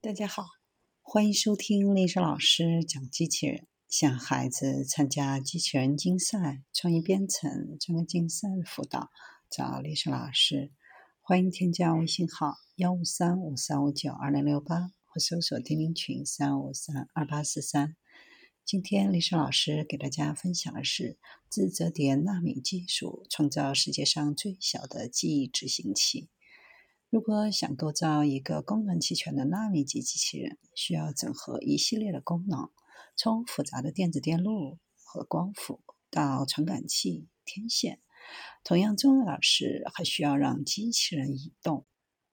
大家好，欢迎收听丽莎老师讲机器人。向孩子参加机器人竞赛、创意编程、创客竞赛的辅导，找丽莎老师。欢迎添加微信号幺五三五三五九二零六八，或搜索钉钉群三五三二八四三。今天丽莎老师给大家分享的是自折叠纳米技术，创造世界上最小的记忆执行器。如果想构造一个功能齐全的纳米级机器人，需要整合一系列的功能，从复杂的电子电路和光伏到传感器、天线。同样重要的是，还需要让机器人移动。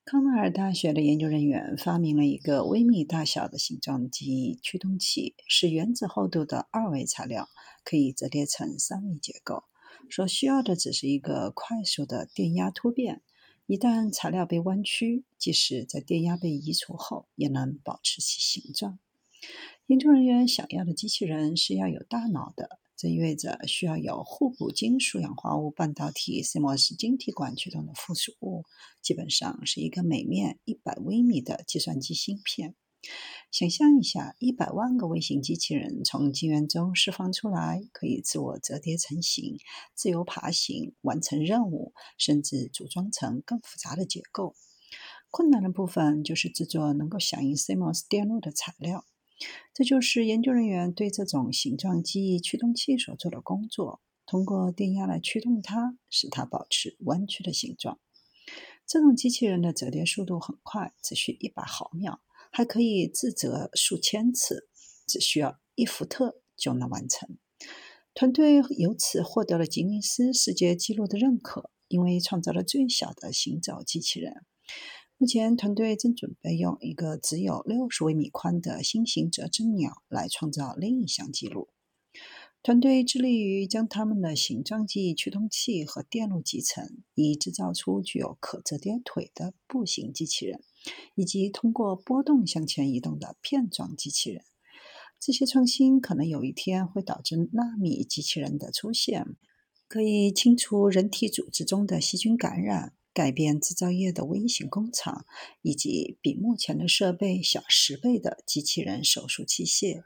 康奈尔大学的研究人员发明了一个微米大小的形状记忆驱动器，是原子厚度的二维材料，可以折叠成三维结构。所需要的只是一个快速的电压突变。一旦材料被弯曲，即使在电压被移除后，也能保持其形状。研究人员想要的机器人是要有大脑的，这意味着需要有互补金属氧化物半导体 CMOS 晶体管驱动的附属物，基本上是一个每面一百微米的计算机芯片。想象一下，一百万个微型机器人从晶圆中释放出来，可以自我折叠成型、自由爬行、完成任务，甚至组装成更复杂的结构。困难的部分就是制作能够响应 CMOS 电路的材料。这就是研究人员对这种形状记忆驱动器所做的工作：通过电压来驱动它，使它保持弯曲的形状。这种机器人的折叠速度很快，只需一百毫秒。还可以自责数千次，只需要一伏特就能完成。团队由此获得了吉尼斯世界纪录的认可，因为创造了最小的行走机器人。目前，团队正准备用一个只有六十微米宽的新型折纸鸟来创造另一项纪录。团队致力于将他们的形状记忆驱动器和电路集成，以制造出具有可折叠腿的步行机器人。以及通过波动向前移动的片状机器人，这些创新可能有一天会导致纳米机器人的出现，可以清除人体组织中的细菌感染，改变制造业的微型工厂，以及比目前的设备小十倍的机器人手术器械。